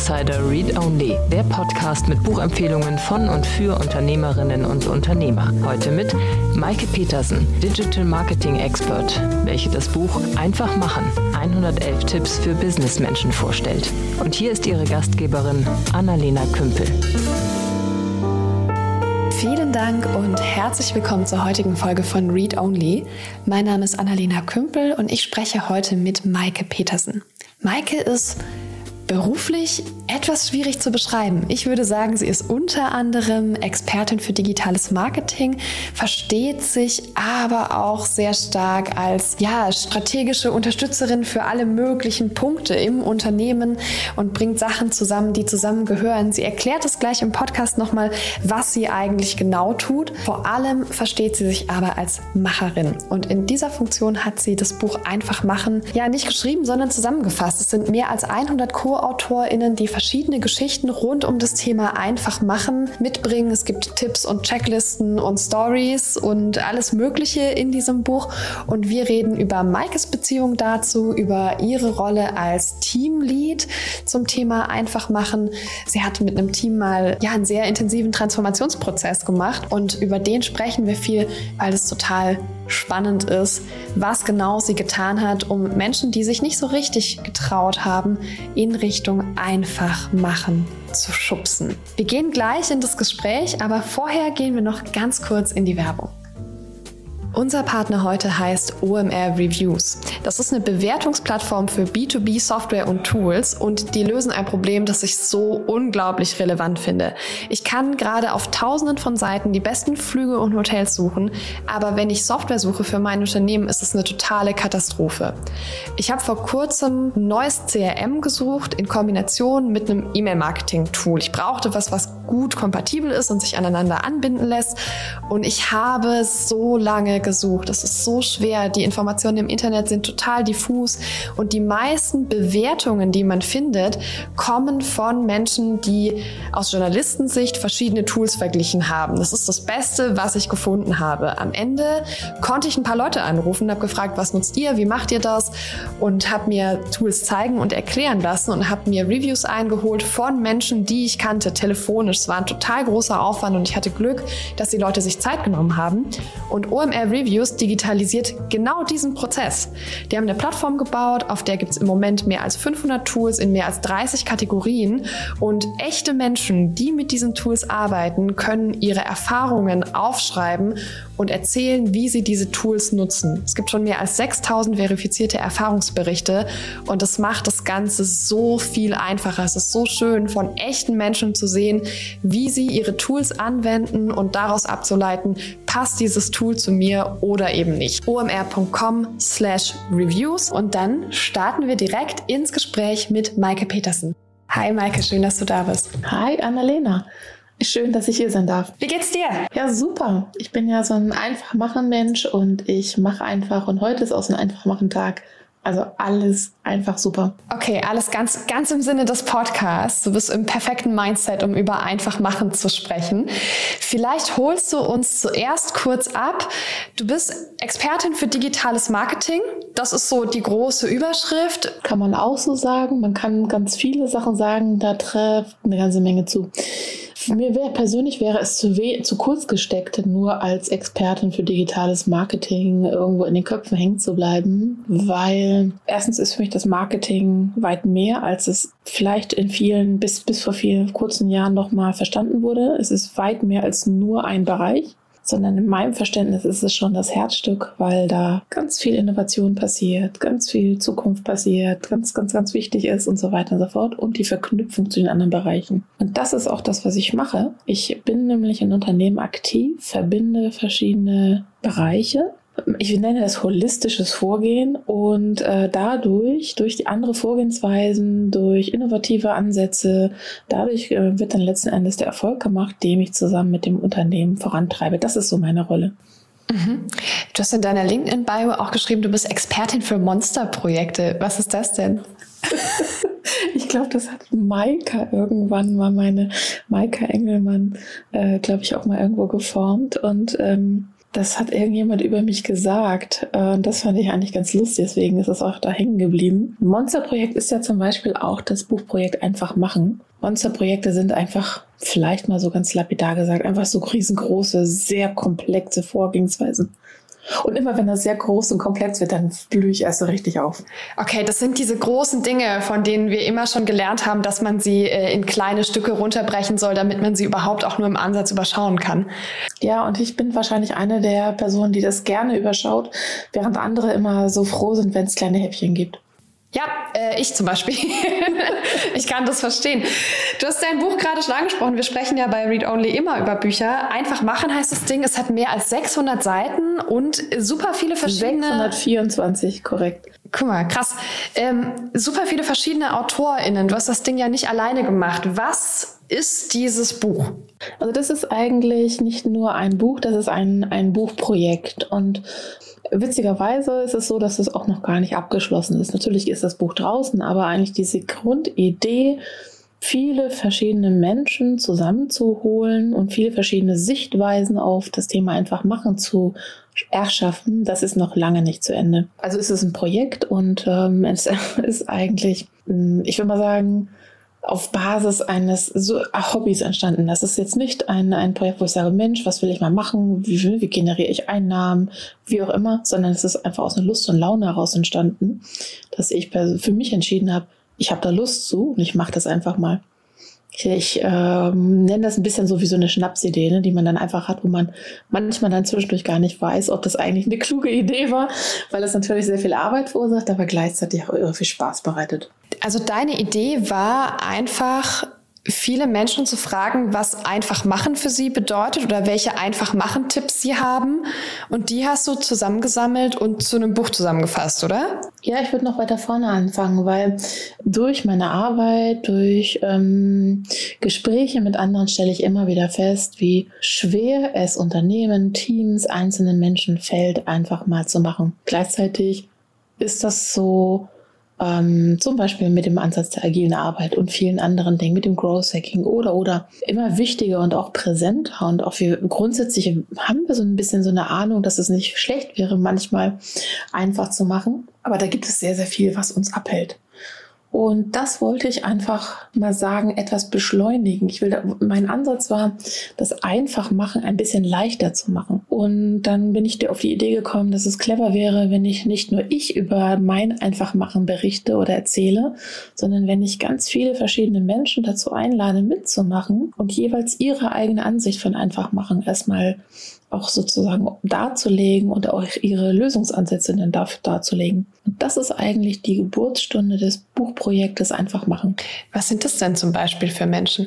Insider Read Only, der Podcast mit Buchempfehlungen von und für Unternehmerinnen und Unternehmer. Heute mit Maike Petersen, Digital Marketing Expert, welche das Buch Einfach machen, 111 Tipps für Businessmenschen vorstellt. Und hier ist ihre Gastgeberin Annalena Kümpel. Vielen Dank und herzlich willkommen zur heutigen Folge von Read Only. Mein Name ist Annalena Kümpel und ich spreche heute mit Maike Petersen. Maike ist beruflich etwas schwierig zu beschreiben. Ich würde sagen, sie ist unter anderem Expertin für digitales Marketing, versteht sich aber auch sehr stark als ja, strategische Unterstützerin für alle möglichen Punkte im Unternehmen und bringt Sachen zusammen, die zusammengehören. Sie erklärt es gleich im Podcast nochmal, was sie eigentlich genau tut. Vor allem versteht sie sich aber als Macherin. Und in dieser Funktion hat sie das Buch Einfach machen ja nicht geschrieben, sondern zusammengefasst. Es sind mehr als 100 Co Co-AutorInnen, die verschiedene Geschichten rund um das Thema einfach machen, mitbringen. Es gibt Tipps und Checklisten und Stories und alles Mögliche in diesem Buch. Und wir reden über Maikes Beziehung dazu, über ihre Rolle als Teamlead zum Thema einfach machen. Sie hat mit einem Team mal ja einen sehr intensiven Transformationsprozess gemacht und über den sprechen wir viel, weil es total spannend ist, was genau sie getan hat, um Menschen, die sich nicht so richtig getraut haben, in Richtung einfach machen zu schubsen. Wir gehen gleich in das Gespräch, aber vorher gehen wir noch ganz kurz in die Werbung. Unser Partner heute heißt OMR Reviews. Das ist eine Bewertungsplattform für B2B Software und Tools und die lösen ein Problem, das ich so unglaublich relevant finde. Ich kann gerade auf tausenden von Seiten die besten Flüge und Hotels suchen, aber wenn ich Software suche für mein Unternehmen, ist es eine totale Katastrophe. Ich habe vor kurzem ein neues CRM gesucht in Kombination mit einem E-Mail-Marketing-Tool. Ich brauchte was, was gut kompatibel ist und sich aneinander anbinden lässt und ich habe so lange gesucht. Es ist so schwer. Die Informationen im Internet sind total diffus und die meisten Bewertungen, die man findet, kommen von Menschen, die aus Journalistensicht verschiedene Tools verglichen haben. Das ist das Beste, was ich gefunden habe. Am Ende konnte ich ein paar Leute anrufen, habe gefragt, was nutzt ihr, wie macht ihr das und habe mir Tools zeigen und erklären lassen und habe mir Reviews eingeholt von Menschen, die ich kannte, telefonisch. Es war ein total großer Aufwand und ich hatte Glück, dass die Leute sich Zeit genommen haben. Und OMR Reviews digitalisiert genau diesen Prozess. Die haben eine Plattform gebaut, auf der gibt es im Moment mehr als 500 Tools in mehr als 30 Kategorien und echte Menschen, die mit diesen Tools arbeiten, können ihre Erfahrungen aufschreiben und erzählen, wie sie diese Tools nutzen. Es gibt schon mehr als 6000 verifizierte Erfahrungsberichte und das macht das Ganze so viel einfacher. Es ist so schön, von echten Menschen zu sehen, wie sie ihre Tools anwenden und daraus abzuleiten, passt dieses Tool zu mir oder eben nicht. omr.com slash reviews und dann starten wir direkt ins Gespräch mit Maike Petersen. Hi Maike, schön, dass du da bist. Hi Annalena. Schön, dass ich hier sein darf. Wie geht's dir? Ja, super. Ich bin ja so ein einfach machen Mensch und ich mache einfach und heute ist auch so ein einfach machen Tag. Also alles einfach super. Okay, alles ganz, ganz im Sinne des Podcasts. Du bist im perfekten Mindset, um über einfach machen zu sprechen. Vielleicht holst du uns zuerst kurz ab. Du bist Expertin für digitales Marketing. Das ist so die große Überschrift. Kann man auch so sagen. Man kann ganz viele Sachen sagen. Da trifft eine ganze Menge zu. Mir wär, persönlich wäre es zu, zu kurz gesteckt, nur als Expertin für digitales Marketing irgendwo in den Köpfen hängen zu bleiben, weil erstens ist für mich das Marketing weit mehr, als es vielleicht in vielen, bis, bis vor vielen kurzen Jahren noch mal verstanden wurde. Es ist weit mehr als nur ein Bereich sondern in meinem Verständnis ist es schon das Herzstück, weil da ganz viel Innovation passiert, ganz viel Zukunft passiert, ganz, ganz, ganz wichtig ist und so weiter und so fort und die Verknüpfung zu den anderen Bereichen. Und das ist auch das, was ich mache. Ich bin nämlich in Unternehmen aktiv, verbinde verschiedene Bereiche ich nenne das holistisches Vorgehen und äh, dadurch, durch die andere Vorgehensweisen, durch innovative Ansätze, dadurch äh, wird dann letzten Endes der Erfolg gemacht, den ich zusammen mit dem Unternehmen vorantreibe. Das ist so meine Rolle. Mhm. Du hast in deiner LinkedIn-Bio auch geschrieben, du bist Expertin für Monsterprojekte. Was ist das denn? ich glaube, das hat Maika irgendwann mal, meine Maika Engelmann, äh, glaube ich, auch mal irgendwo geformt. Und ähm, Das hat irgendjemand über mich gesagt. Äh, das fand ich eigentlich ganz lustig, deswegen ist es auch da hängen geblieben. Monsterprojekt ist ja zum Beispiel auch das Buchprojekt Einfach machen. Monsterprojekte sind einfach, vielleicht mal so ganz lapidar gesagt, einfach so riesengroße, sehr komplexe Vorgehensweisen. Und immer wenn das sehr groß und komplex wird, dann blühe ich erst so richtig auf. Okay, das sind diese großen Dinge, von denen wir immer schon gelernt haben, dass man sie äh, in kleine Stücke runterbrechen soll, damit man sie überhaupt auch nur im Ansatz überschauen kann. Ja, und ich bin wahrscheinlich eine der Personen, die das gerne überschaut, während andere immer so froh sind, wenn es kleine Häppchen gibt. Ja, äh, ich zum Beispiel. ich kann das verstehen. Du hast dein Buch gerade schon angesprochen. Wir sprechen ja bei Read Only immer über Bücher. Einfach machen heißt das Ding. Es hat mehr als 600 Seiten und super viele verschiedene. 624, korrekt. Guck mal, krass. Ähm, super viele verschiedene AutorInnen. Du hast das Ding ja nicht alleine gemacht. Was ist dieses Buch? Also das ist eigentlich nicht nur ein Buch, das ist ein, ein Buchprojekt. Und Witzigerweise ist es so, dass es auch noch gar nicht abgeschlossen ist. Natürlich ist das Buch draußen, aber eigentlich diese Grundidee, viele verschiedene Menschen zusammenzuholen und viele verschiedene Sichtweisen auf das Thema einfach machen zu erschaffen, das ist noch lange nicht zu Ende. Also es ist ein Projekt und ähm, es ist eigentlich, hm, ich würde mal sagen, auf Basis eines so Hobbys entstanden. Das ist jetzt nicht ein, ein Projekt, wo ich sage, Mensch, was will ich mal machen? Wie, wie generiere ich Einnahmen? Wie auch immer, sondern es ist einfach aus einer Lust und Laune heraus entstanden, dass ich für mich entschieden habe, ich habe da Lust zu und ich mache das einfach mal. Ich, ich ähm, nenne das ein bisschen so wie so eine Schnapsidee, ne, die man dann einfach hat, wo man manchmal dann zwischendurch gar nicht weiß, ob das eigentlich eine kluge Idee war, weil es natürlich sehr viel Arbeit verursacht, aber gleichzeitig auch irre viel Spaß bereitet. Also deine Idee war einfach viele Menschen zu fragen, was einfach machen für sie bedeutet oder welche einfach machen Tipps sie haben. Und die hast du zusammengesammelt und zu einem Buch zusammengefasst, oder? Ja, ich würde noch weiter vorne anfangen, weil durch meine Arbeit, durch ähm, Gespräche mit anderen stelle ich immer wieder fest, wie schwer es Unternehmen, Teams, einzelnen Menschen fällt, einfach mal zu machen. Gleichzeitig ist das so ähm, zum Beispiel mit dem Ansatz der agilen Arbeit und vielen anderen Dingen, mit dem Growth Hacking oder oder immer wichtiger und auch präsenter und auch wir grundsätzlich haben wir so ein bisschen so eine Ahnung, dass es nicht schlecht wäre, manchmal einfach zu machen. Aber da gibt es sehr, sehr viel, was uns abhält. Und das wollte ich einfach mal sagen, etwas beschleunigen. Ich will, mein Ansatz war, das einfach machen ein bisschen leichter zu machen. Und dann bin ich auf die Idee gekommen, dass es clever wäre, wenn ich nicht nur ich über mein Einfachmachen berichte oder erzähle, sondern wenn ich ganz viele verschiedene Menschen dazu einlade, mitzumachen und jeweils ihre eigene Ansicht von Einfachmachen erstmal auch sozusagen darzulegen und auch ihre Lösungsansätze dann dafür darzulegen. Und das ist eigentlich die Geburtsstunde des Buchprojektes Einfach machen. Was sind das denn zum Beispiel für Menschen?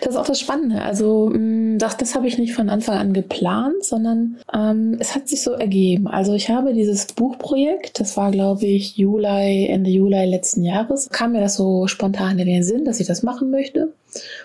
Das ist auch das Spannende. Also mm, das, das habe ich nicht von Anfang an geplant, sondern ähm, es hat sich so ergeben. Also ich habe dieses Buchprojekt, das war glaube ich Juli, Ende Juli letzten Jahres, kam mir das so spontan in den Sinn, dass ich das machen möchte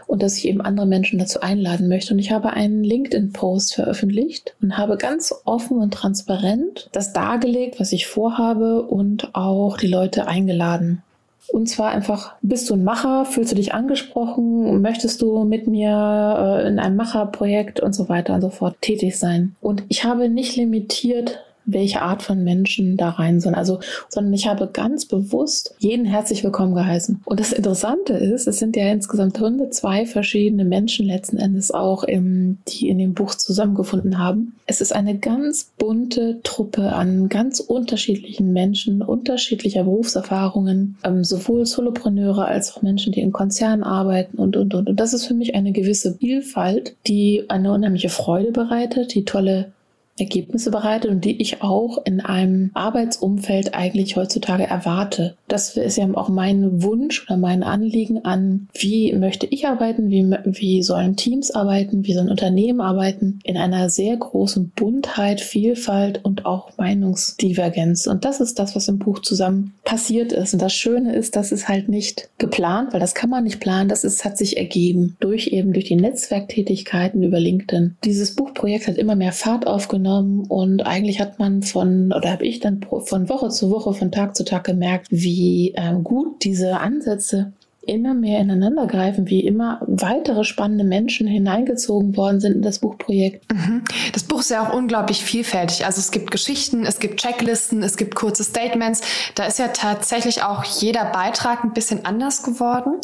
und dass ich eben andere Menschen dazu einladen möchte. Und ich habe einen LinkedIn-Post veröffentlicht und habe ganz offen und transparent das dargelegt, was ich vorhabe und auch die Leute eingeladen. Und zwar einfach, bist du ein Macher, fühlst du dich angesprochen, möchtest du mit mir äh, in einem Macherprojekt und so weiter und so fort tätig sein. Und ich habe nicht limitiert, welche Art von Menschen da rein sollen. Also, sondern ich habe ganz bewusst jeden herzlich willkommen geheißen. Und das Interessante ist, es sind ja insgesamt 102 verschiedene Menschen letzten Endes auch, im, die in dem Buch zusammengefunden haben. Es ist eine ganz bunte Truppe an ganz unterschiedlichen Menschen, unterschiedlicher Berufserfahrungen, ähm, sowohl Solopreneure als auch Menschen, die in Konzernen arbeiten und, und, und. Und das ist für mich eine gewisse Vielfalt, die eine unheimliche Freude bereitet, die tolle Ergebnisse bereitet und die ich auch in einem Arbeitsumfeld eigentlich heutzutage erwarte. Das ist ja auch mein Wunsch oder mein Anliegen an, wie möchte ich arbeiten, wie, wie sollen Teams arbeiten, wie sollen Unternehmen arbeiten, in einer sehr großen Buntheit, Vielfalt und auch Meinungsdivergenz. Und das ist das, was im Buch zusammen passiert ist. Und das Schöne ist, dass es halt nicht geplant, weil das kann man nicht planen, das ist, hat sich ergeben durch eben durch die Netzwerktätigkeiten über LinkedIn. Dieses Buchprojekt hat immer mehr Fahrt aufgenommen genommen und eigentlich hat man von, oder habe ich dann von Woche zu Woche, von Tag zu Tag gemerkt, wie ähm, gut diese Ansätze immer mehr ineinander greifen, wie immer weitere spannende Menschen hineingezogen worden sind in das Buchprojekt. Mhm. Das Buch ist ja auch unglaublich vielfältig. Also es gibt Geschichten, es gibt Checklisten, es gibt kurze Statements. Da ist ja tatsächlich auch jeder Beitrag ein bisschen anders geworden.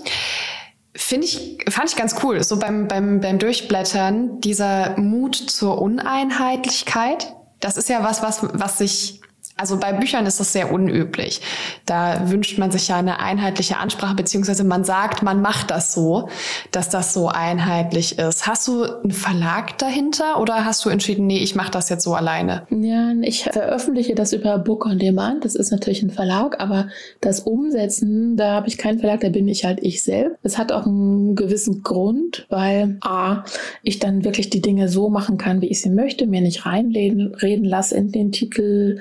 Finde ich, fand ich ganz cool. So beim, beim, beim Durchblättern, dieser Mut zur Uneinheitlichkeit. Das ist ja was, was, was sich also bei Büchern ist das sehr unüblich. Da wünscht man sich ja eine einheitliche Ansprache, beziehungsweise man sagt, man macht das so, dass das so einheitlich ist. Hast du einen Verlag dahinter oder hast du entschieden, nee, ich mache das jetzt so alleine? Ja, ich veröffentliche das über Book on Demand. Das ist natürlich ein Verlag, aber das Umsetzen, da habe ich keinen Verlag, da bin ich halt ich selbst. Es hat auch einen gewissen Grund, weil A, ich dann wirklich die Dinge so machen kann, wie ich sie möchte, mir nicht reinreden reden lasse in den Titel,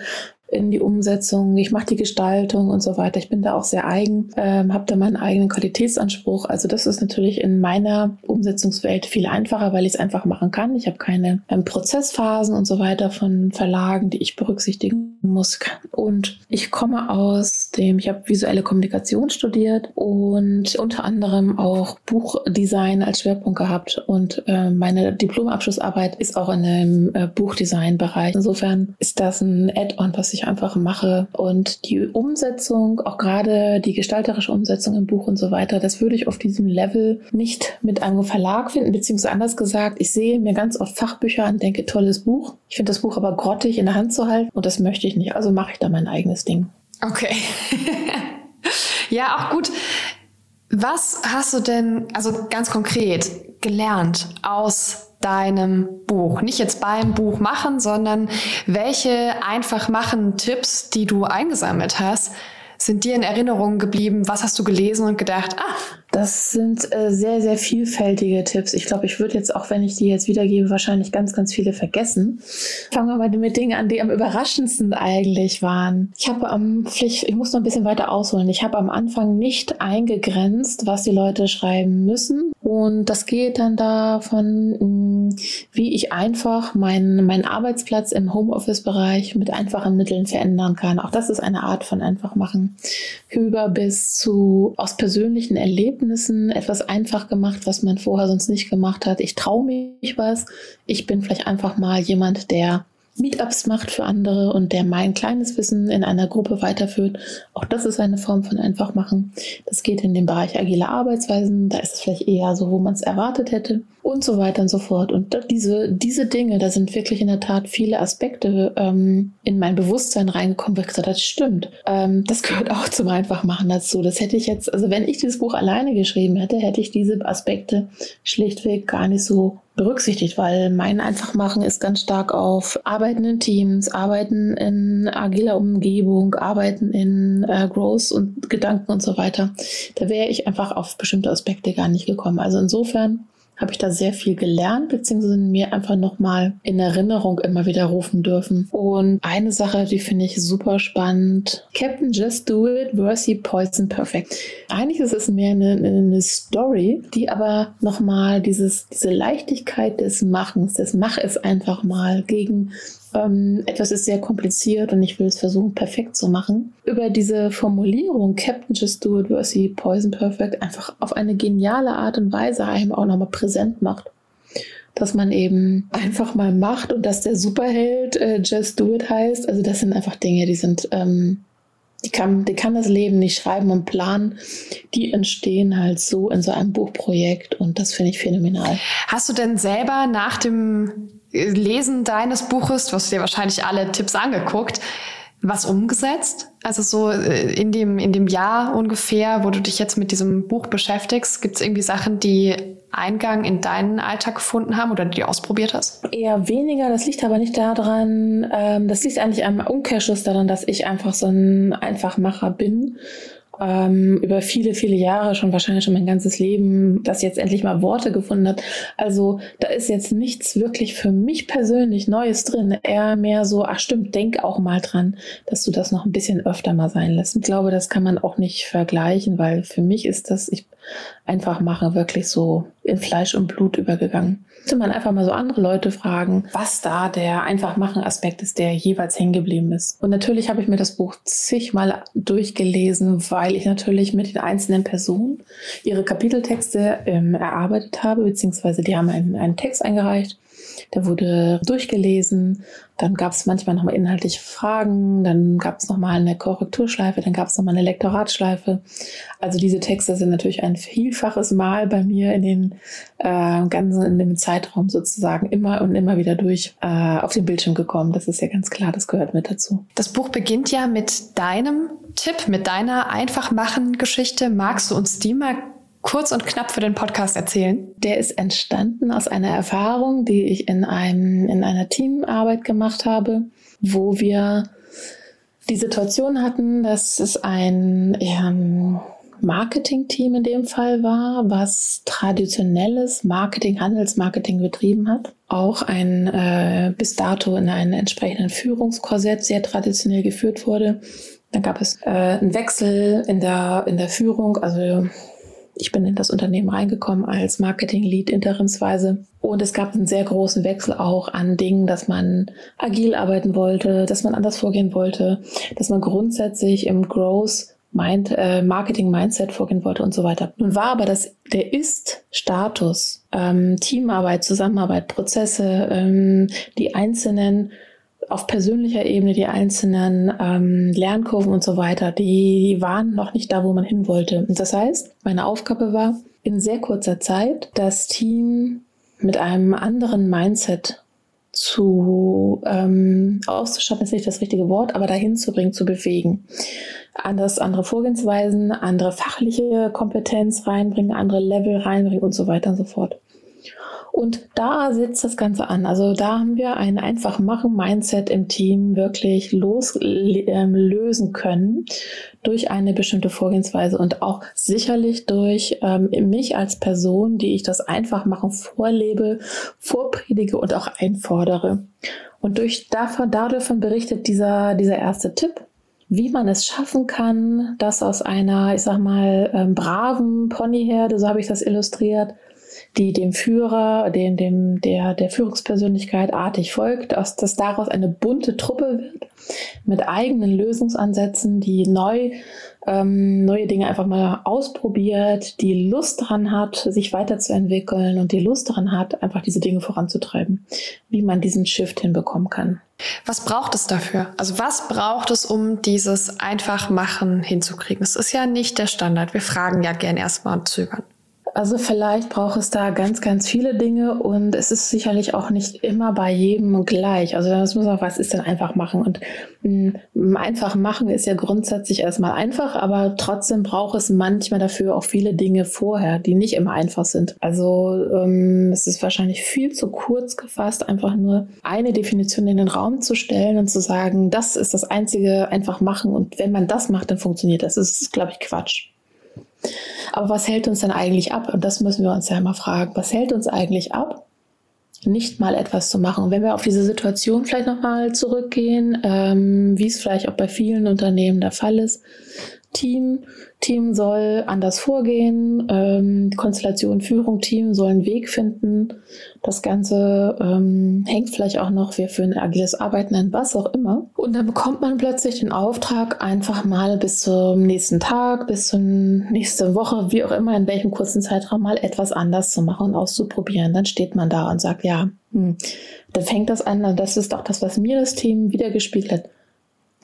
in die Umsetzung, ich mache die Gestaltung und so weiter. Ich bin da auch sehr eigen, ähm, habe da meinen eigenen Qualitätsanspruch. Also das ist natürlich in meiner Umsetzungswelt viel einfacher, weil ich es einfach machen kann. Ich habe keine ähm, Prozessphasen und so weiter von Verlagen, die ich berücksichtigen muss. Und ich komme aus dem, ich habe visuelle Kommunikation studiert und unter anderem auch Buchdesign als Schwerpunkt gehabt. Und äh, meine Diplomabschlussarbeit ist auch in dem äh, Buchdesign-Bereich. Insofern ist das ein Add-on, was ich einfach mache. Und die Umsetzung, auch gerade die gestalterische Umsetzung im Buch und so weiter, das würde ich auf diesem Level nicht mit einem Verlag finden, beziehungsweise anders gesagt, ich sehe mir ganz oft Fachbücher an, denke, tolles Buch. Ich finde das Buch aber grottig in der Hand zu halten und das möchte ich nicht. Also mache ich da mein eigenes Ding. Okay. ja, auch gut. Was hast du denn, also ganz konkret, gelernt aus deinem Buch? Nicht jetzt beim Buch machen, sondern welche einfach machen Tipps, die du eingesammelt hast, sind dir in Erinnerung geblieben? Was hast du gelesen und gedacht, ah, das sind äh, sehr, sehr vielfältige Tipps. Ich glaube, ich würde jetzt, auch wenn ich die jetzt wiedergebe, wahrscheinlich ganz, ganz viele vergessen. Fangen wir mal mit Dingen an, die am überraschendsten eigentlich waren. Ich habe am, Pflicht, ich muss noch ein bisschen weiter ausholen. Ich habe am Anfang nicht eingegrenzt, was die Leute schreiben müssen. Und das geht dann davon, hm, wie ich einfach meinen, meinen Arbeitsplatz im Homeoffice-Bereich mit einfachen Mitteln verändern kann. Auch das ist eine Art von einfach machen. Über bis zu aus persönlichen Erlebnissen Ergebnissen etwas einfach gemacht, was man vorher sonst nicht gemacht hat. Ich traue mich was. Ich bin vielleicht einfach mal jemand, der Meetups macht für andere und der mein kleines Wissen in einer Gruppe weiterführt. Auch das ist eine Form von Einfachmachen. Das geht in den Bereich agile Arbeitsweisen. Da ist es vielleicht eher so, wo man es erwartet hätte und so weiter und so fort. Und diese, diese Dinge, da sind wirklich in der Tat viele Aspekte ähm, in mein Bewusstsein reingekommen, wo ich gesagt habe, das stimmt. Ähm, das gehört auch zum Einfachmachen dazu. Das hätte ich jetzt, also wenn ich dieses Buch alleine geschrieben hätte, hätte ich diese Aspekte schlichtweg gar nicht so berücksichtigt, weil mein Einfachmachen ist ganz stark auf Arbeiten in Teams, Arbeiten in agiler Umgebung, Arbeiten in äh, Growth und Gedanken und so weiter. Da wäre ich einfach auf bestimmte Aspekte gar nicht gekommen. Also insofern habe ich da sehr viel gelernt, beziehungsweise mir einfach nochmal in Erinnerung immer wieder rufen dürfen. Und eine Sache, die finde ich super spannend. Captain Just Do It versus Poison Perfect. Eigentlich ist es mehr eine, eine Story, die aber nochmal dieses, diese Leichtigkeit des Machens, des Mach es einfach mal gegen ähm, etwas ist sehr kompliziert und ich will es versuchen, perfekt zu machen. Über diese Formulierung Captain Just Do It versus Poison Perfect einfach auf eine geniale Art und Weise einem auch nochmal präsent macht. Dass man eben einfach mal macht und dass der Superheld äh, Just Do It heißt. Also das sind einfach Dinge, die sind ähm, die kann, die kann das Leben nicht schreiben und planen. Die entstehen halt so in so einem Buchprojekt und das finde ich phänomenal. Hast du denn selber nach dem Lesen deines Buches, du hast dir wahrscheinlich alle Tipps angeguckt, was umgesetzt? Also so äh, in dem, in dem Jahr ungefähr, wo du dich jetzt mit diesem Buch beschäftigst, gibt es irgendwie Sachen, die Eingang in deinen Alltag gefunden haben oder die du ausprobiert hast? Eher weniger. Das liegt aber nicht daran, ähm, das liegt eigentlich am Umkehrschluss daran, dass ich einfach so ein Einfachmacher bin ähm, über viele, viele Jahre, schon wahrscheinlich schon mein ganzes Leben, das jetzt endlich mal Worte gefunden hat. Also da ist jetzt nichts wirklich für mich persönlich Neues drin. Eher mehr so, ach stimmt, denk auch mal dran, dass du das noch ein bisschen öfter mal sein lässt. Ich glaube, das kann man auch nicht vergleichen, weil für mich ist das, ich einfach machen, wirklich so in Fleisch und Blut übergegangen. Müsste man einfach mal so andere Leute fragen, was da der einfach machen Aspekt ist, der jeweils hängen geblieben ist. Und natürlich habe ich mir das Buch zigmal durchgelesen, weil ich natürlich mit den einzelnen Personen ihre Kapiteltexte ähm, erarbeitet habe, beziehungsweise die haben einen, einen Text eingereicht der wurde durchgelesen. Dann gab es manchmal nochmal inhaltliche Fragen. Dann gab es nochmal eine Korrekturschleife. Dann gab es nochmal eine Lektoratschleife. Also diese Texte sind natürlich ein vielfaches Mal bei mir in den äh, ganzen, in dem Zeitraum sozusagen immer und immer wieder durch äh, auf den Bildschirm gekommen. Das ist ja ganz klar, das gehört mit dazu. Das Buch beginnt ja mit deinem Tipp, mit deiner Einfachmachen-Geschichte. Magst du uns die mal kurz und knapp für den Podcast erzählen? Der ist entstanden aus einer Erfahrung, die ich in einem, in einer Teamarbeit gemacht habe, wo wir die Situation hatten, dass es ein ähm, Marketing-Team in dem Fall war, was traditionelles Marketing, Handelsmarketing betrieben hat. Auch ein äh, bis dato in einem entsprechenden Führungskorsett sehr traditionell geführt wurde. Dann gab es äh, einen Wechsel in der, in der Führung, also ich bin in das Unternehmen reingekommen als Marketing-Lead interimsweise. Und es gab einen sehr großen Wechsel auch an Dingen, dass man agil arbeiten wollte, dass man anders vorgehen wollte, dass man grundsätzlich im Growth Mind, äh, Marketing Mindset vorgehen wollte und so weiter. Nun war aber das der Ist-Status, ähm, Teamarbeit, Zusammenarbeit, Prozesse, ähm, die einzelnen auf persönlicher Ebene die einzelnen ähm, Lernkurven und so weiter, die waren noch nicht da, wo man hin wollte. Und das heißt, meine Aufgabe war, in sehr kurzer Zeit das Team mit einem anderen Mindset zu ähm, auszuschaffen, ist nicht das richtige Wort, aber dahin zu bringen, zu bewegen. Anders, andere Vorgehensweisen, andere fachliche Kompetenz reinbringen, andere Level reinbringen und so weiter und so fort. Und da setzt das Ganze an. Also da haben wir ein einfach machen Mindset im Team wirklich loslösen ähm, können durch eine bestimmte Vorgehensweise und auch sicherlich durch ähm, mich als Person, die ich das einfach machen vorlebe, vorpredige und auch einfordere. Und durch davon, davon berichtet dieser, dieser erste Tipp, wie man es schaffen kann, dass aus einer, ich sag mal, ähm, braven Ponyherde, so habe ich das illustriert, die dem Führer, den, dem, der, der Führungspersönlichkeit artig folgt, dass, dass daraus eine bunte Truppe wird mit eigenen Lösungsansätzen, die neu ähm, neue Dinge einfach mal ausprobiert, die Lust daran hat, sich weiterzuentwickeln und die Lust daran hat, einfach diese Dinge voranzutreiben, wie man diesen Shift hinbekommen kann. Was braucht es dafür? Also was braucht es, um dieses Einfachmachen hinzukriegen? Es ist ja nicht der Standard. Wir fragen ja gern erstmal und zögern. Also vielleicht braucht es da ganz, ganz viele Dinge und es ist sicherlich auch nicht immer bei jedem gleich. Also das muss man, was ist denn einfach machen? Und mh, hm, einfach machen ist ja grundsätzlich erstmal einfach, aber trotzdem braucht es manchmal dafür auch viele Dinge vorher, die nicht immer einfach sind. Also ähm, es ist wahrscheinlich viel zu kurz gefasst, einfach nur eine Definition in den Raum zu stellen und zu sagen, das ist das einzige einfach machen und wenn man das macht, dann funktioniert das. Das ist, glaube ich, Quatsch. Aber was hält uns denn eigentlich ab? Und das müssen wir uns ja immer fragen. Was hält uns eigentlich ab, nicht mal etwas zu machen? Und wenn wir auf diese Situation vielleicht nochmal zurückgehen, ähm, wie es vielleicht auch bei vielen Unternehmen der Fall ist, Team. Team soll anders vorgehen. Ähm, Konstellation, Führung, Team soll einen Weg finden. Das Ganze ähm, hängt vielleicht auch noch, wir für ein agiles Arbeiten an was auch immer. Und dann bekommt man plötzlich den Auftrag, einfach mal bis zum nächsten Tag, bis zur nächsten Woche, wie auch immer, in welchem kurzen Zeitraum mal etwas anders zu machen und auszuprobieren. Dann steht man da und sagt, ja, hm, dann fängt das an, das ist auch das, was mir das Team wiedergespiegelt hat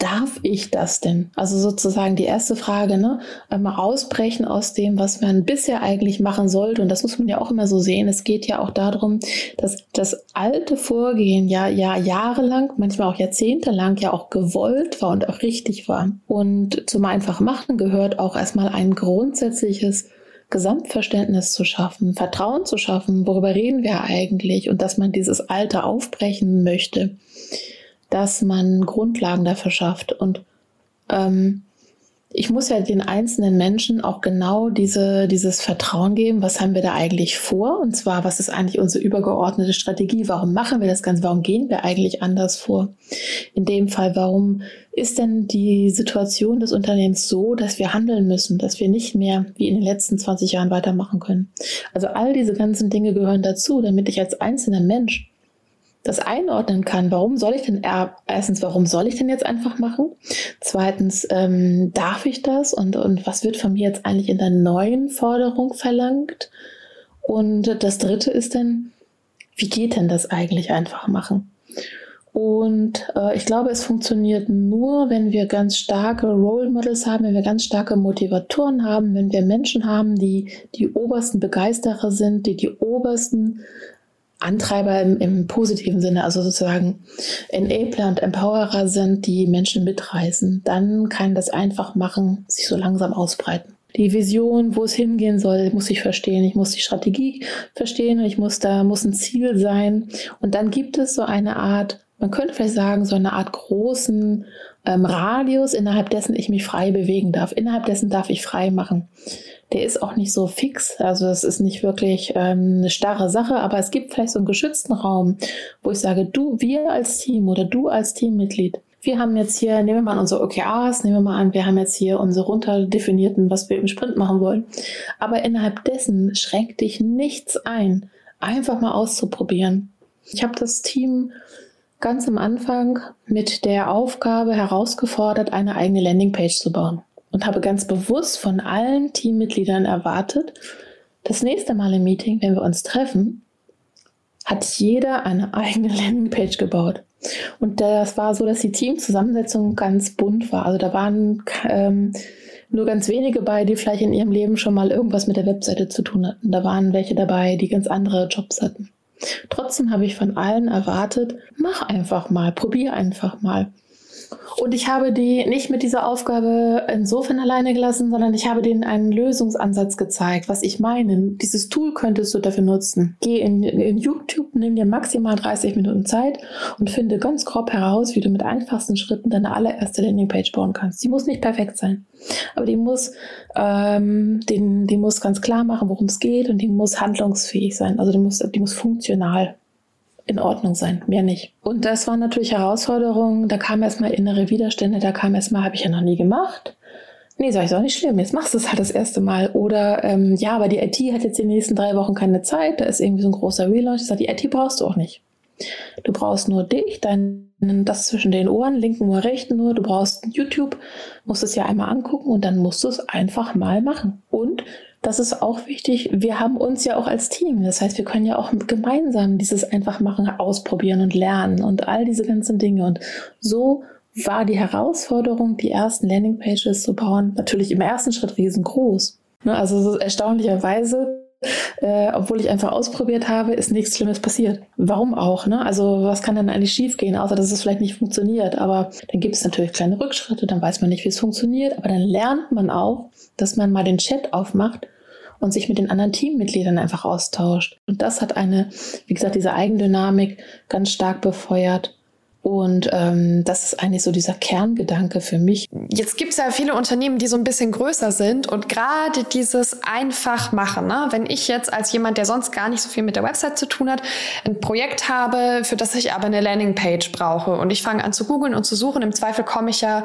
darf ich das denn? Also sozusagen die erste Frage, ne? Mal ausbrechen aus dem, was man bisher eigentlich machen sollte. Und das muss man ja auch immer so sehen. Es geht ja auch darum, dass das alte Vorgehen ja, ja jahrelang, manchmal auch jahrzehntelang ja auch gewollt war und auch richtig war. Und zum einfachen Machen gehört auch erstmal ein grundsätzliches Gesamtverständnis zu schaffen, Vertrauen zu schaffen, worüber reden wir eigentlich und dass man dieses Alte aufbrechen möchte dass man Grundlagen dafür schafft. Und ähm, ich muss ja den einzelnen Menschen auch genau diese, dieses Vertrauen geben, was haben wir da eigentlich vor? Und zwar, was ist eigentlich unsere übergeordnete Strategie? Warum machen wir das Ganze? Warum gehen wir eigentlich anders vor? In dem Fall, warum ist denn die Situation des Unternehmens so, dass wir handeln müssen, dass wir nicht mehr wie in den letzten 20 Jahren weitermachen können? Also all diese ganzen Dinge gehören dazu, damit ich als einzelner Mensch das einordnen kann, warum soll ich denn erstens, warum soll ich denn jetzt einfach machen? Zweitens, ähm, darf ich das und, und was wird von mir jetzt eigentlich in der neuen Forderung verlangt? Und das dritte ist dann, wie geht denn das eigentlich einfach machen? Und äh, ich glaube, es funktioniert nur, wenn wir ganz starke Role Models haben, wenn wir ganz starke Motivatoren haben, wenn wir Menschen haben, die die obersten Begeisterer sind, die die obersten Antreiber im, im, positiven Sinne, also sozusagen Enabler und Empowerer sind, die Menschen mitreißen, dann kann das einfach machen, sich so langsam ausbreiten. Die Vision, wo es hingehen soll, muss ich verstehen. Ich muss die Strategie verstehen. Ich muss da, muss ein Ziel sein. Und dann gibt es so eine Art, man könnte vielleicht sagen, so eine Art großen ähm, Radius, innerhalb dessen ich mich frei bewegen darf. Innerhalb dessen darf ich frei machen der ist auch nicht so fix. Also es ist nicht wirklich ähm, eine starre Sache, aber es gibt vielleicht so einen geschützten Raum, wo ich sage, du, wir als Team oder du als Teammitglied, wir haben jetzt hier, nehmen wir mal unsere OKRs, nehmen wir mal an, wir haben jetzt hier unsere runterdefinierten, was wir im Sprint machen wollen. Aber innerhalb dessen schränkt dich nichts ein, einfach mal auszuprobieren. Ich habe das Team ganz am Anfang mit der Aufgabe herausgefordert, eine eigene Landingpage zu bauen und habe ganz bewusst von allen Teammitgliedern erwartet, das nächste Mal im Meeting, wenn wir uns treffen, hat jeder eine eigene Landingpage gebaut. Und das war so, dass die Teamzusammensetzung ganz bunt war. Also da waren ähm, nur ganz wenige bei, die vielleicht in ihrem Leben schon mal irgendwas mit der Webseite zu tun hatten. Da waren welche dabei, die ganz andere Jobs hatten. Trotzdem habe ich von allen erwartet, mach einfach mal, probier einfach mal. Und ich habe die nicht mit dieser Aufgabe insofern alleine gelassen, sondern ich habe denen einen Lösungsansatz gezeigt, was ich meine. Dieses Tool könntest du dafür nutzen. Geh in, in YouTube, nimm dir maximal 30 Minuten Zeit und finde ganz grob heraus, wie du mit einfachsten Schritten deine allererste Landingpage bauen kannst. Die muss nicht perfekt sein, aber die muss, ähm, den, die muss ganz klar machen, worum es geht und die muss handlungsfähig sein. Also die muss, die muss funktional in Ordnung sein, mehr nicht. Und das war natürlich Herausforderungen. Da kamen erstmal innere Widerstände, da kam erstmal, habe ich ja noch nie gemacht. Nee, sag ich, ist auch nicht schlimm, jetzt machst du es halt das erste Mal. Oder ähm, ja, aber die IT hat jetzt die nächsten drei Wochen keine Zeit, da ist irgendwie so ein großer Relaunch. Ich sage, die IT brauchst du auch nicht. Du brauchst nur dich, dein, das zwischen den Ohren, linken Ohr, rechten Ohr. Du brauchst YouTube, musst es ja einmal angucken und dann musst du es einfach mal machen. Und das ist auch wichtig. Wir haben uns ja auch als Team. Das heißt, wir können ja auch gemeinsam dieses Einfachmachen ausprobieren und lernen und all diese ganzen Dinge. Und so war die Herausforderung, die ersten Landingpages zu bauen, natürlich im ersten Schritt riesengroß. Ne, also erstaunlicherweise äh, obwohl ich einfach ausprobiert habe, ist nichts Schlimmes passiert. Warum auch? Ne? Also was kann dann eigentlich schiefgehen, außer dass es vielleicht nicht funktioniert? Aber dann gibt es natürlich kleine Rückschritte, dann weiß man nicht, wie es funktioniert, aber dann lernt man auch, dass man mal den Chat aufmacht und sich mit den anderen Teammitgliedern einfach austauscht. Und das hat eine, wie gesagt, diese Eigendynamik ganz stark befeuert. Und ähm, das ist eigentlich so dieser Kerngedanke für mich. Jetzt gibt es ja viele Unternehmen, die so ein bisschen größer sind und gerade dieses einfach machen. Ne? Wenn ich jetzt als jemand, der sonst gar nicht so viel mit der Website zu tun hat, ein Projekt habe, für das ich aber eine Landingpage brauche und ich fange an zu googeln und zu suchen, im Zweifel komme ich ja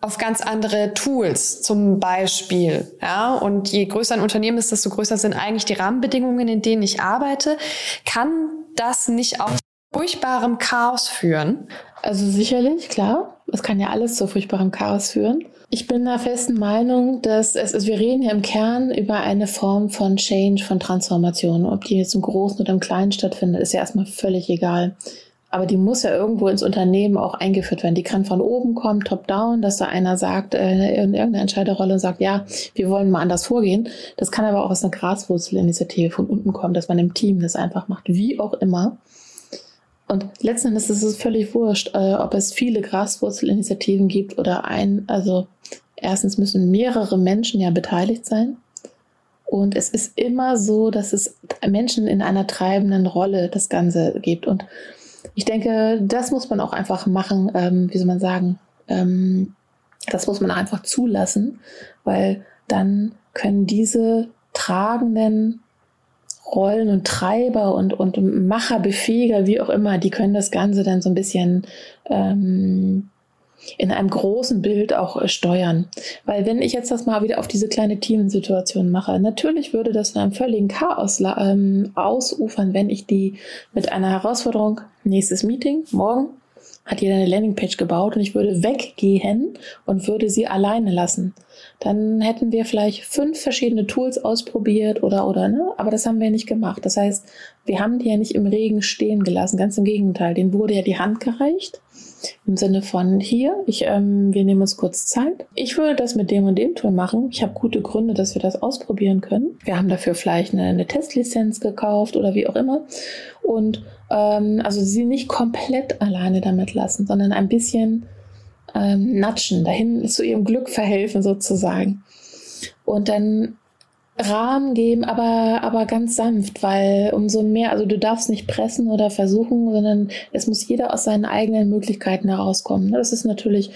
auf ganz andere Tools zum Beispiel. Ja? Und je größer ein Unternehmen ist, desto größer sind eigentlich die Rahmenbedingungen, in denen ich arbeite. Kann das nicht auch furchtbarem Chaos führen? Also sicherlich, klar. Es kann ja alles zu furchtbarem Chaos führen. Ich bin der festen Meinung, dass es, also wir reden ja im Kern über eine Form von Change, von Transformation. Ob die jetzt im Großen oder im Kleinen stattfindet, ist ja erstmal völlig egal. Aber die muss ja irgendwo ins Unternehmen auch eingeführt werden. Die kann von oben kommen, top-down, dass da einer sagt, äh, in irgendeiner Entscheiderrolle sagt, ja, wir wollen mal anders vorgehen. Das kann aber auch aus einer Graswurzelinitiative von unten kommen, dass man im Team das einfach macht, wie auch immer. Und letzten Endes ist es völlig wurscht, äh, ob es viele Graswurzelinitiativen gibt oder ein. Also erstens müssen mehrere Menschen ja beteiligt sein. Und es ist immer so, dass es Menschen in einer treibenden Rolle das Ganze gibt. Und ich denke, das muss man auch einfach machen, ähm, wie soll man sagen, ähm, Das muss man einfach zulassen, weil dann können diese tragenden Rollen und Treiber und, und Macher, Befähiger, wie auch immer, die können das Ganze dann so ein bisschen ähm, in einem großen Bild auch äh, steuern. Weil wenn ich jetzt das mal wieder auf diese kleine Teamsituation mache, natürlich würde das in einem völligen Chaos ähm, ausufern, wenn ich die mit einer Herausforderung, nächstes Meeting, morgen, hat jeder eine Landingpage gebaut und ich würde weggehen und würde sie alleine lassen. Dann hätten wir vielleicht fünf verschiedene Tools ausprobiert oder, oder, ne? Aber das haben wir nicht gemacht. Das heißt, wir haben die ja nicht im Regen stehen gelassen. Ganz im Gegenteil. Denen wurde ja die Hand gereicht. Im Sinne von hier, ich, ähm, wir nehmen uns kurz Zeit. Ich würde das mit dem und dem Tool machen. Ich habe gute Gründe, dass wir das ausprobieren können. Wir haben dafür vielleicht eine, eine Testlizenz gekauft oder wie auch immer. Und ähm, also sie nicht komplett alleine damit lassen, sondern ein bisschen ähm, natschen, dahin zu ihrem Glück verhelfen sozusagen. Und dann Rahmen geben, aber, aber ganz sanft, weil umso mehr, also du darfst nicht pressen oder versuchen, sondern es muss jeder aus seinen eigenen Möglichkeiten herauskommen. Das ist natürlich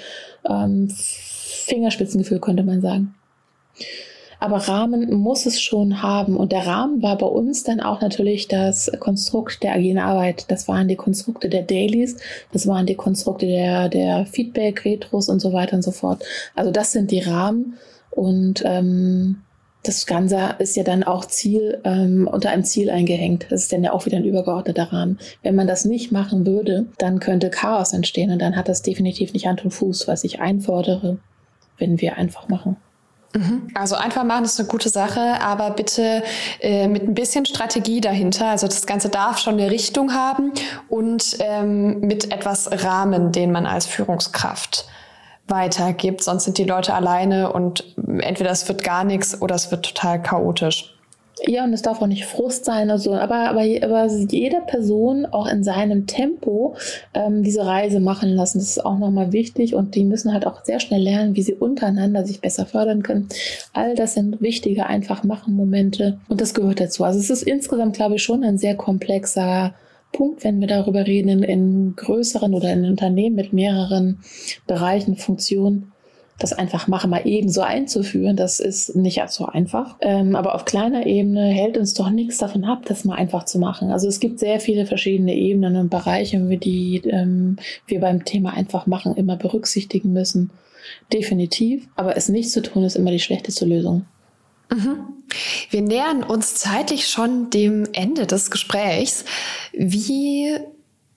ähm, Fingerspitzengefühl, könnte man sagen. Aber Rahmen muss es schon haben. Und der Rahmen war bei uns dann auch natürlich das Konstrukt der agilen Arbeit. Das waren die Konstrukte der Dailies, das waren die Konstrukte der, der Feedback, Retros und so weiter und so fort. Also das sind die Rahmen. Und ähm, das Ganze ist ja dann auch Ziel ähm, unter einem Ziel eingehängt. Das ist dann ja auch wieder ein übergeordneter Rahmen. Wenn man das nicht machen würde, dann könnte Chaos entstehen und dann hat das definitiv nicht Hand und Fuß, was ich einfordere, wenn wir einfach machen. Also einfach machen ist eine gute Sache, aber bitte äh, mit ein bisschen Strategie dahinter. Also das Ganze darf schon eine Richtung haben und ähm, mit etwas Rahmen, den man als Führungskraft weitergibt. Sonst sind die Leute alleine und entweder es wird gar nichts oder es wird total chaotisch. Ja, und es darf auch nicht Frust sein oder so, aber, aber, aber jede Person auch in seinem Tempo ähm, diese Reise machen lassen. Das ist auch nochmal wichtig und die müssen halt auch sehr schnell lernen, wie sie untereinander sich besser fördern können. All das sind wichtige einfach machen Momente und das gehört dazu. Also es ist insgesamt, glaube ich, schon ein sehr komplexer Punkt, wenn wir darüber reden, in, in größeren oder in Unternehmen mit mehreren Bereichen, Funktionen das einfach machen, mal eben so einzuführen, das ist nicht so einfach. Ähm, aber auf kleiner Ebene hält uns doch nichts davon ab, das mal einfach zu machen. Also es gibt sehr viele verschiedene Ebenen und Bereiche, die ähm, wir beim Thema einfach machen immer berücksichtigen müssen. Definitiv. Aber es nicht zu tun, ist immer die schlechteste Lösung. Mhm. Wir nähern uns zeitlich schon dem Ende des Gesprächs. Wie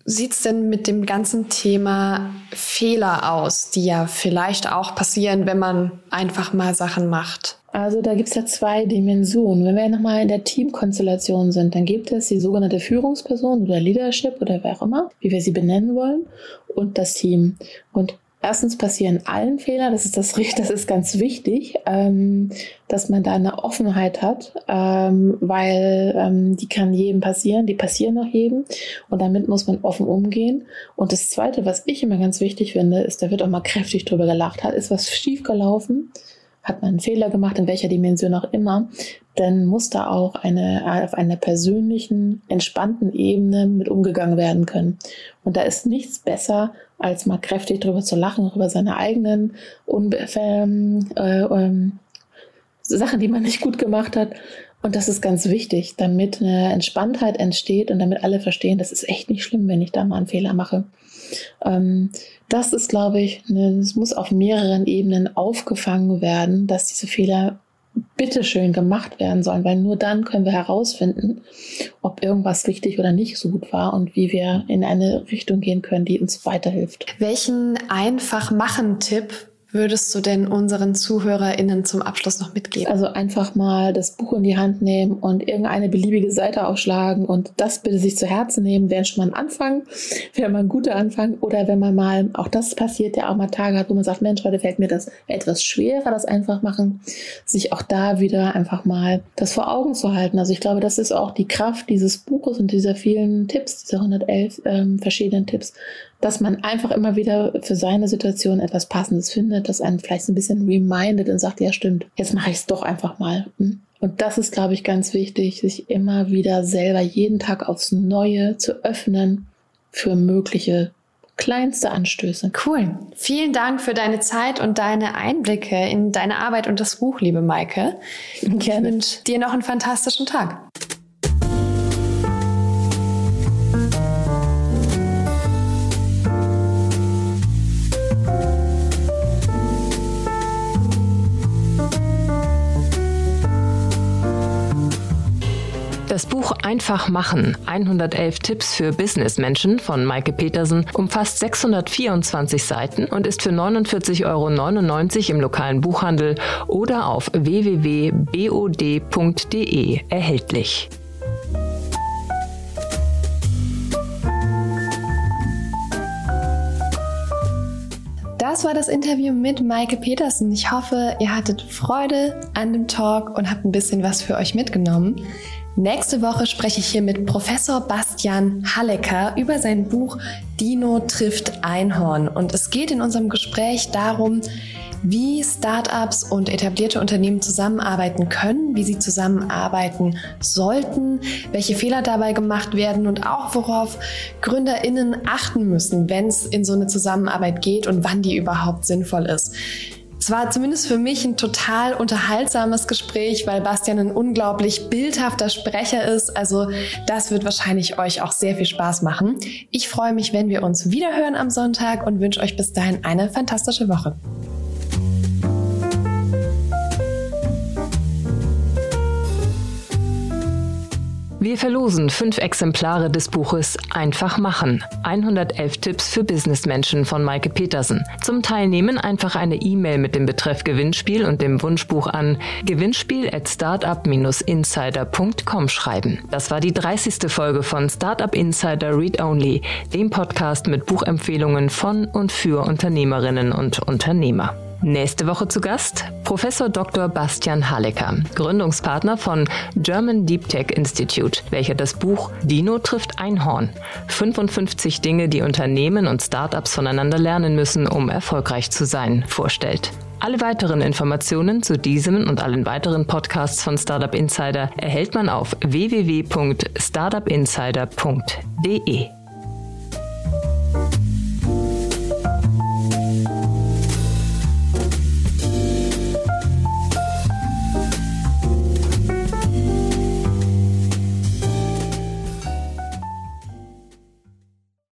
sieht's denn mit dem ganzen Thema Fehler aus, die ja vielleicht auch passieren, wenn man einfach mal Sachen macht? Also da gibt's ja zwei Dimensionen. Wenn wir nochmal in der Teamkonstellation sind, dann gibt es die sogenannte Führungsperson oder Leadership oder wer auch immer, wie wir sie benennen wollen, und das Team. Und Erstens passieren allen Fehler, das ist das, das ist ganz wichtig, ähm, dass man da eine Offenheit hat, ähm, weil ähm, die kann jedem passieren, die passieren nach jedem und damit muss man offen umgehen. Und das Zweite, was ich immer ganz wichtig finde, ist, da wird auch mal kräftig drüber gelacht, hat ist was schief gelaufen, hat man einen Fehler gemacht, in welcher Dimension auch immer, dann muss da auch eine, auf einer persönlichen, entspannten Ebene mit umgegangen werden können. Und da ist nichts besser, als mal kräftig drüber zu lachen, über seine eigenen Unbe ähm, äh, ähm, Sachen, die man nicht gut gemacht hat. Und das ist ganz wichtig, damit eine Entspanntheit entsteht und damit alle verstehen, das ist echt nicht schlimm, wenn ich da mal einen Fehler mache. Ähm, das ist, glaube ich, es muss auf mehreren Ebenen aufgefangen werden, dass diese Fehler bitteschön gemacht werden sollen, weil nur dann können wir herausfinden, ob irgendwas richtig oder nicht so gut war und wie wir in eine Richtung gehen können, die uns weiterhilft. Welchen einfach machen Tipp würdest du denn unseren ZuhörerInnen zum Abschluss noch mitgeben? Also einfach mal das Buch in die Hand nehmen und irgendeine beliebige Seite aufschlagen und das bitte sich zu Herzen nehmen, wäre schon mal ein Anfang, wäre mal ein guter Anfang. Oder wenn man mal, auch das passiert ja auch mal Tage hat, wo man sagt, Mensch, heute fällt mir das etwas schwerer, das einfach machen, sich auch da wieder einfach mal das vor Augen zu halten. Also ich glaube, das ist auch die Kraft dieses Buches und dieser vielen Tipps, dieser 111 ähm, verschiedenen Tipps, dass man einfach immer wieder für seine Situation etwas Passendes findet, das einen vielleicht so ein bisschen remindet und sagt, ja stimmt, jetzt mache ich es doch einfach mal. Hm? Und das ist, glaube ich, ganz wichtig, sich immer wieder selber jeden Tag aufs Neue zu öffnen für mögliche kleinste Anstöße. Cool. Vielen Dank für deine Zeit und deine Einblicke in deine Arbeit und das Buch, liebe Maike. Gerne. Ich wünsche dir noch einen fantastischen Tag. Das Buch Einfach machen, 111 Tipps für Businessmenschen von Maike Petersen umfasst 624 Seiten und ist für 49,99 Euro im lokalen Buchhandel oder auf www.bod.de erhältlich. Das war das Interview mit Maike Petersen. Ich hoffe, ihr hattet Freude an dem Talk und habt ein bisschen was für euch mitgenommen. Nächste Woche spreche ich hier mit Professor Bastian Hallecker über sein Buch Dino trifft Einhorn. Und es geht in unserem Gespräch darum, wie Startups und etablierte Unternehmen zusammenarbeiten können, wie sie zusammenarbeiten sollten, welche Fehler dabei gemacht werden und auch worauf Gründerinnen achten müssen, wenn es in so eine Zusammenarbeit geht und wann die überhaupt sinnvoll ist. Es war zumindest für mich ein total unterhaltsames Gespräch, weil Bastian ein unglaublich bildhafter Sprecher ist. Also das wird wahrscheinlich euch auch sehr viel Spaß machen. Ich freue mich, wenn wir uns wiederhören am Sonntag und wünsche euch bis dahin eine fantastische Woche. Wir verlosen fünf Exemplare des Buches Einfach machen. 111 Tipps für Businessmenschen von Maike Petersen. Zum Teilnehmen einfach eine E-Mail mit dem Betreff Gewinnspiel und dem Wunschbuch an gewinnspiel at startup-insider.com schreiben. Das war die 30. Folge von Startup Insider Read Only, dem Podcast mit Buchempfehlungen von und für Unternehmerinnen und Unternehmer. Nächste Woche zu Gast Professor Dr. Bastian Hallecker, Gründungspartner von German Deep Tech Institute, welcher das Buch Dino trifft Einhorn. 55 Dinge, die Unternehmen und Startups voneinander lernen müssen, um erfolgreich zu sein, vorstellt. Alle weiteren Informationen zu diesem und allen weiteren Podcasts von Startup Insider erhält man auf www.startupinsider.de.